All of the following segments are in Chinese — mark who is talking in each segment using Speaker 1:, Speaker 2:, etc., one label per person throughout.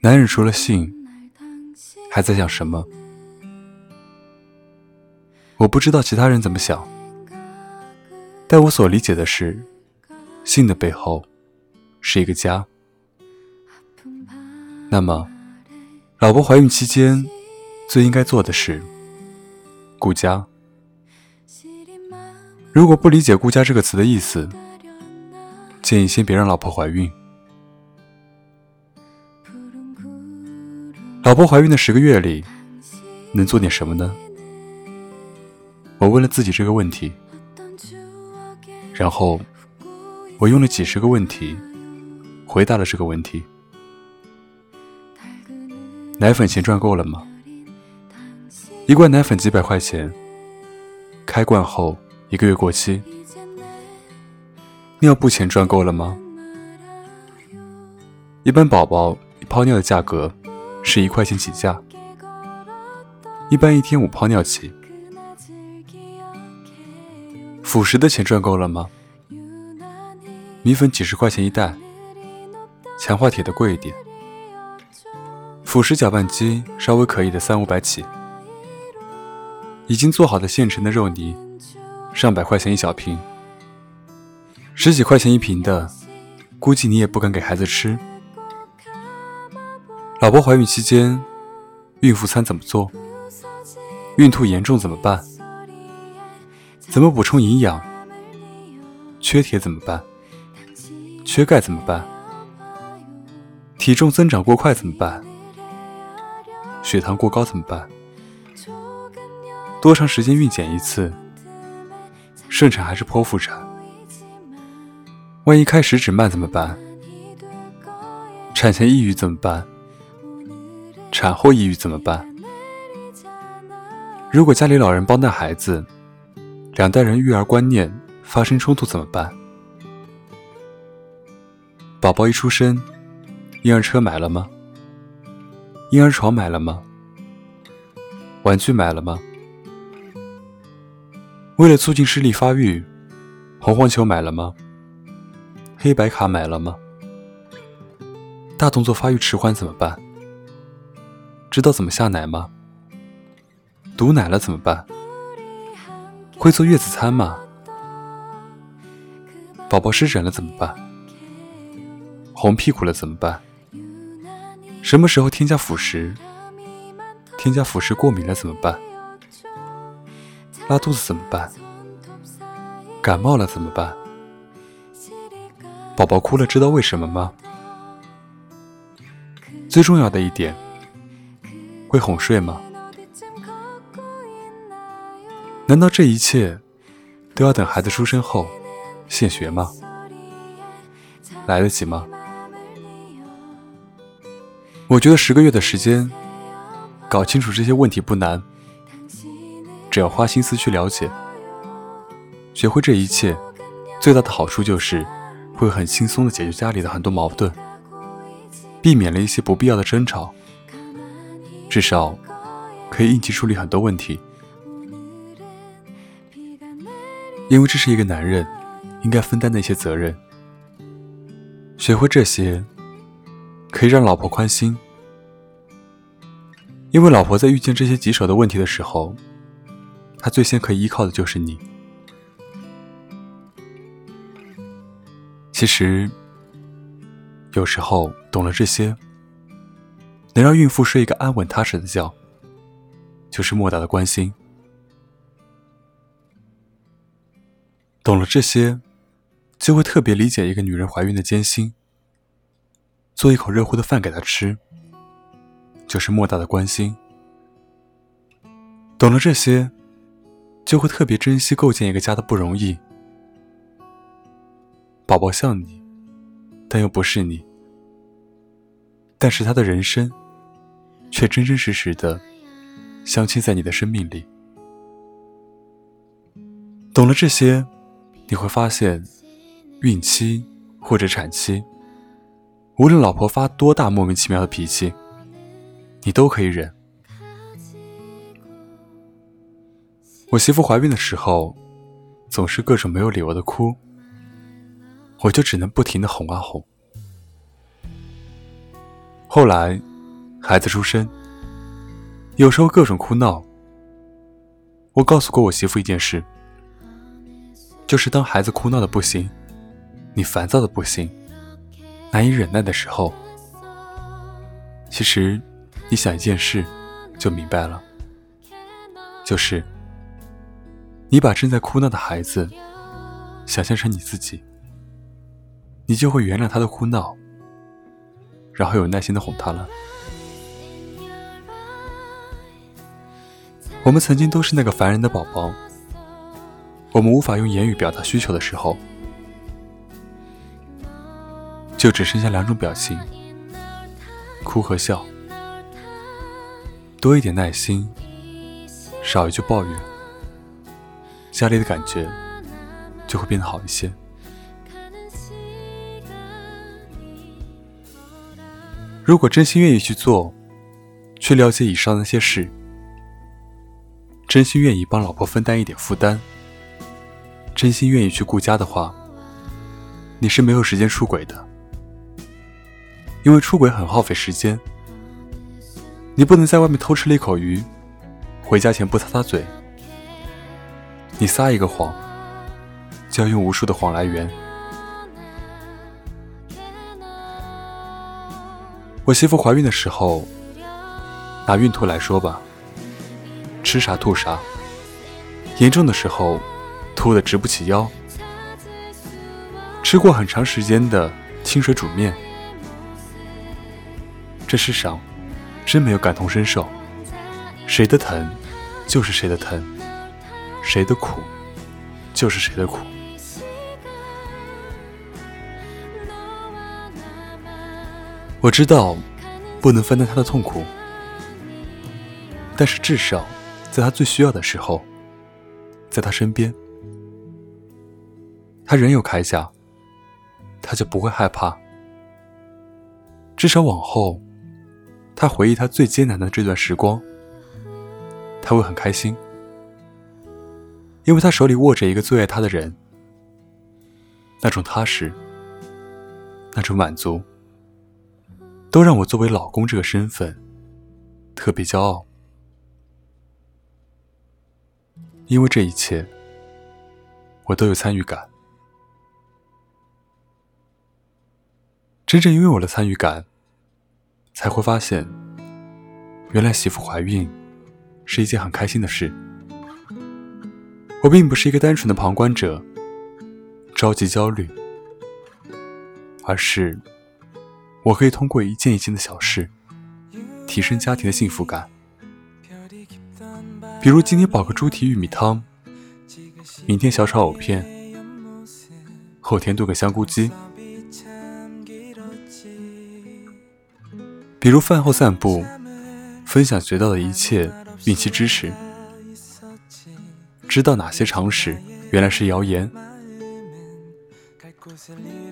Speaker 1: 男人除了性，还在想什么？我不知道其他人怎么想，但我所理解的是，性的背后是一个家。那么，老婆怀孕期间最应该做的是顾家。如果不理解“顾家”这个词的意思，建议先别让老婆怀孕。老婆怀孕的十个月里，能做点什么呢？我问了自己这个问题，然后我用了几十个问题回答了这个问题：奶粉钱赚够了吗？一罐奶粉几百块钱，开罐后一个月过期。尿布钱赚够了吗？一般宝宝泡尿的价格。是一块钱起价，一般一天五泡尿起。辅食的钱赚够了吗？米粉几十块钱一袋，强化铁的贵一点。辅食搅拌机稍微可以的三五百起。已经做好的现成的肉泥，上百块钱一小瓶，十几块钱一瓶的，估计你也不敢给孩子吃。老婆怀孕期间，孕妇餐怎么做？孕吐严重怎么办？怎么补充营养？缺铁怎么办？缺钙怎么办？体重增长过快怎么办？血糖过高怎么办？多长时间孕检一次？顺产还是剖腹产？万一开始指慢怎么办？产前抑郁怎么办？产后抑郁怎么办？如果家里老人帮带孩子，两代人育儿观念发生冲突怎么办？宝宝一出生，婴儿车买了吗？婴儿床买了吗？玩具买了吗？为了促进视力发育，红黄球买了吗？黑白卡买了吗？大动作发育迟缓怎么办？知道怎么下奶吗？堵奶了怎么办？会做月子餐吗？宝宝湿疹了怎么办？红屁股了怎么办？什么时候添加辅食？添加辅食过敏了怎么办？拉肚子怎么办？感冒了怎么办？宝宝哭了知道为什么吗？最重要的一点。会哄睡吗？难道这一切都要等孩子出生后现学吗？来得及吗？我觉得十个月的时间搞清楚这些问题不难，只要花心思去了解，学会这一切，最大的好处就是会很轻松的解决家里的很多矛盾，避免了一些不必要的争吵。至少可以应急处理很多问题，因为这是一个男人应该分担的一些责任。学会这些，可以让老婆宽心，因为老婆在遇见这些棘手的问题的时候，她最先可以依靠的就是你。其实，有时候懂了这些。能让孕妇睡一个安稳踏实的觉，就是莫大的关心。懂了这些，就会特别理解一个女人怀孕的艰辛。做一口热乎的饭给她吃，就是莫大的关心。懂了这些，就会特别珍惜构建一个家的不容易。宝宝像你，但又不是你，但是他的人生。却真真实实的镶嵌在你的生命里。懂了这些，你会发现，孕期或者产期，无论老婆发多大莫名其妙的脾气，你都可以忍。我媳妇怀孕的时候，总是各种没有理由的哭，我就只能不停的哄啊哄。后来，孩子出生，有时候各种哭闹。我告诉过我媳妇一件事，就是当孩子哭闹的不行，你烦躁的不行，难以忍耐的时候，其实你想一件事，就明白了，就是你把正在哭闹的孩子想象成你自己，你就会原谅他的哭闹，然后有耐心的哄他了。我们曾经都是那个烦人的宝宝，我们无法用言语表达需求的时候，就只剩下两种表情：哭和笑。多一点耐心，少一句抱怨，家里的感觉就会变得好一些。如果真心愿意去做，去了解以上那些事。真心愿意帮老婆分担一点负担，真心愿意去顾家的话，你是没有时间出轨的，因为出轨很耗费时间。你不能在外面偷吃了一口鱼，回家前不擦擦嘴。你撒一个谎，就要用无数的谎来圆。我媳妇怀孕的时候，拿孕吐来说吧。吃啥吐啥，严重的时候吐得直不起腰。吃过很长时间的清水煮面，这世上真没有感同身受，谁的疼就是谁的疼，谁的苦就是谁的苦。我知道不能分担他的痛苦，但是至少。在他最需要的时候，在他身边，他仍有铠甲，他就不会害怕。至少往后，他回忆他最艰难的这段时光，他会很开心，因为他手里握着一个最爱他的人，那种踏实，那种满足，都让我作为老公这个身份特别骄傲。因为这一切，我都有参与感。真正拥有了参与感，才会发现，原来媳妇怀孕是一件很开心的事。我并不是一个单纯的旁观者，着急焦虑，而是我可以通过一件一件的小事，提升家庭的幸福感。比如今天煲个猪蹄玉米汤，明天小炒藕片，后天炖个香菇鸡。比如饭后散步，分享学到的一切孕期知识，知道哪些常识原来是谣言。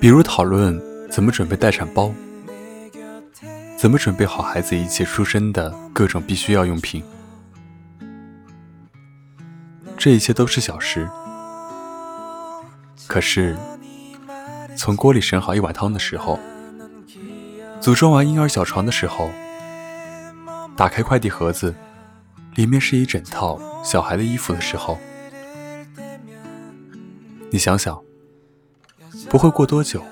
Speaker 1: 比如讨论怎么准备待产包，怎么准备好孩子一切出生的各种必须要用品。这一切都是小事，可是从锅里盛好一碗汤的时候，组装完婴儿小床的时候，打开快递盒子，里面是一整套小孩的衣服的时候，你想想，不会过多久，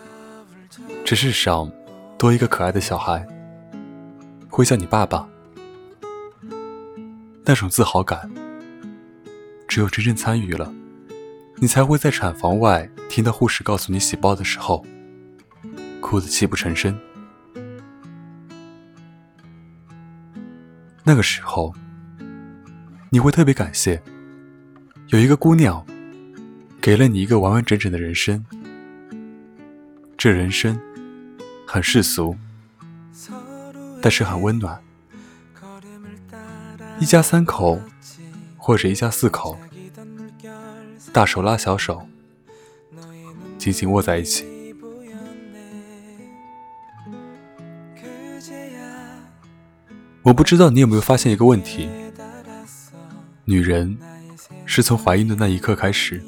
Speaker 1: 这世上多一个可爱的小孩，会叫你爸爸，那种自豪感。只有真正参与了，你才会在产房外听到护士告诉你喜报的时候，哭得泣不成声。那个时候，你会特别感谢，有一个姑娘，给了你一个完完整整的人生。这人生很世俗，但是很温暖。一家三口。或者一家四口，大手拉小手，紧紧握在一起。我不知道你有没有发现一个问题：女人是从怀孕的那一刻开始，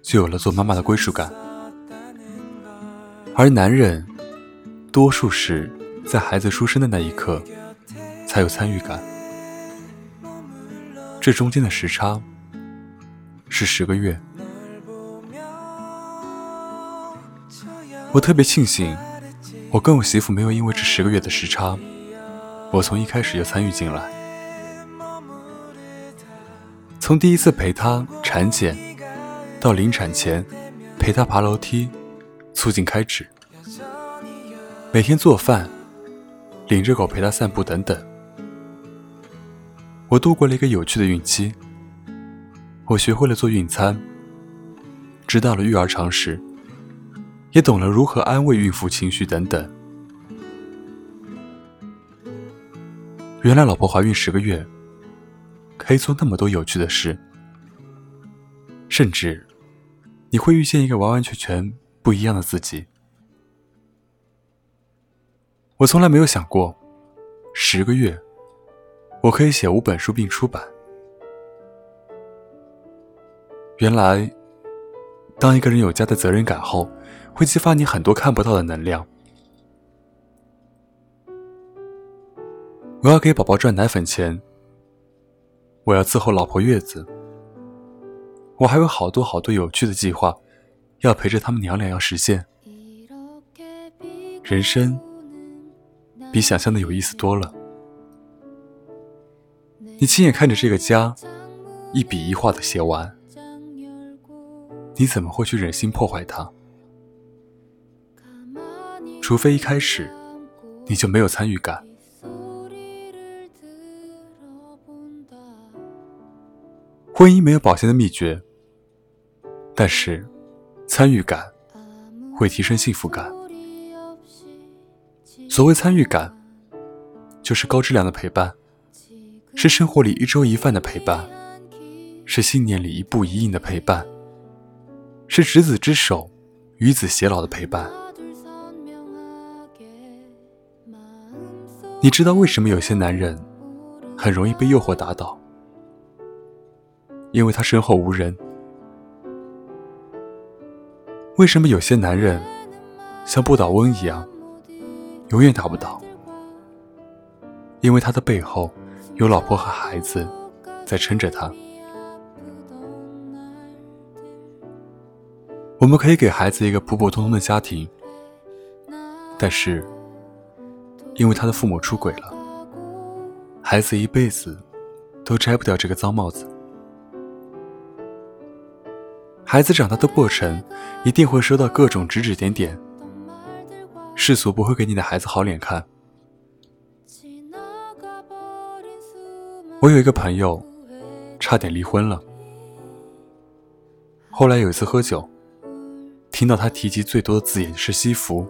Speaker 1: 就有了做妈妈的归属感，而男人多数是在孩子出生的那一刻才有参与感。这中间的时差是十个月。我特别庆幸，我跟我媳妇没有因为这十个月的时差，我从一开始就参与进来。从第一次陪她产检，到临产前陪她爬楼梯，促进开指，每天做饭，领着狗陪她散步等等，我度过了一个有趣的孕期。我学会了做孕餐，知道了育儿常识。也懂了如何安慰孕妇情绪等等。原来老婆怀孕十个月，可以做那么多有趣的事，甚至你会遇见一个完完全全不一样的自己。我从来没有想过，十个月我可以写五本书并出版。原来，当一个人有家的责任感后。会激发你很多看不到的能量。我要给宝宝赚奶粉钱，我要伺候老婆月子，我还有好多好多有趣的计划，要陪着他们娘俩要实现。人生比想象的有意思多了。你亲眼看着这个家一笔一画的写完，你怎么会去忍心破坏它？除非一开始你就没有参与感。婚姻没有保鲜的秘诀，但是参与感会提升幸福感。所谓参与感，就是高质量的陪伴，是生活里一粥一饭的陪伴，是信念里一步一印的陪伴，是执子之手，与子偕老的陪伴。你知道为什么有些男人很容易被诱惑打倒？因为他身后无人。为什么有些男人像不倒翁一样，永远打不倒？因为他的背后有老婆和孩子在撑着他。我们可以给孩子一个普普通通的家庭，但是。因为他的父母出轨了，孩子一辈子都摘不掉这个脏帽子。孩子长大的过程一定会收到各种指指点点，世俗不会给你的孩子好脸看。我有一个朋友，差点离婚了。后来有一次喝酒，听到他提及最多的字眼是“西服”。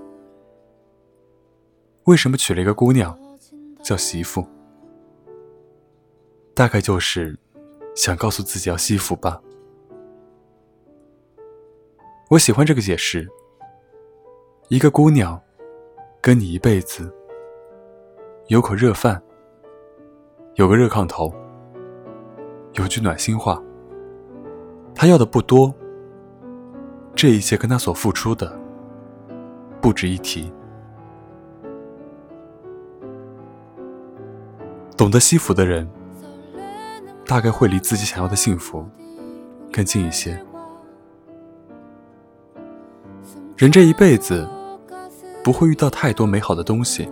Speaker 1: 为什么娶了一个姑娘叫媳妇？大概就是想告诉自己要惜福吧。我喜欢这个解释。一个姑娘跟你一辈子，有口热饭，有个热炕头，有句暖心话。她要的不多，这一切跟她所付出的不值一提。懂得惜福的人，大概会离自己想要的幸福更近一些。人这一辈子不会遇到太多美好的东西，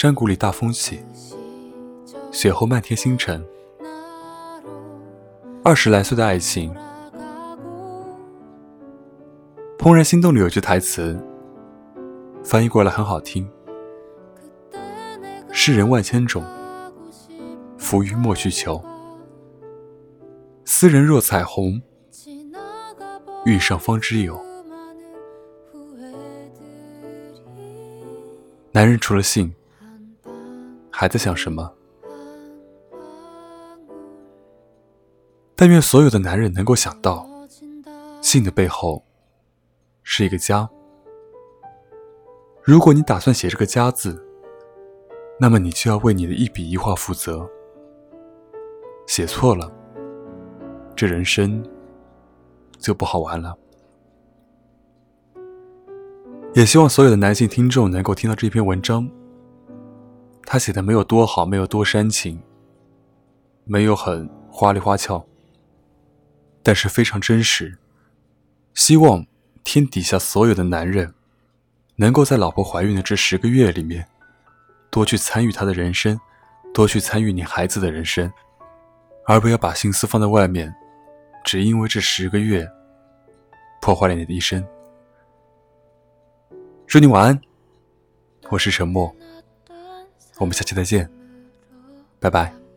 Speaker 1: 山谷里大风起，雪后漫天星辰。二十来岁的爱情，《怦然心动》里有句台词，翻译过来很好听。世人万千种，浮云莫去求。斯人若彩虹，遇上方知有。男人除了性，还在想什么？但愿所有的男人能够想到，性的背后是一个家。如果你打算写这个家字。那么你就要为你的一笔一画负责。写错了，这人生就不好玩了。也希望所有的男性听众能够听到这篇文章。他写的没有多好，没有多煽情，没有很花里花俏，但是非常真实。希望天底下所有的男人，能够在老婆怀孕的这十个月里面，多去参与她的人生，多去参与你孩子的人生，而不要把心思放在外面，只因为这十个月破坏了你的一生。祝你晚安，我是沉默，我们下期再见，拜拜。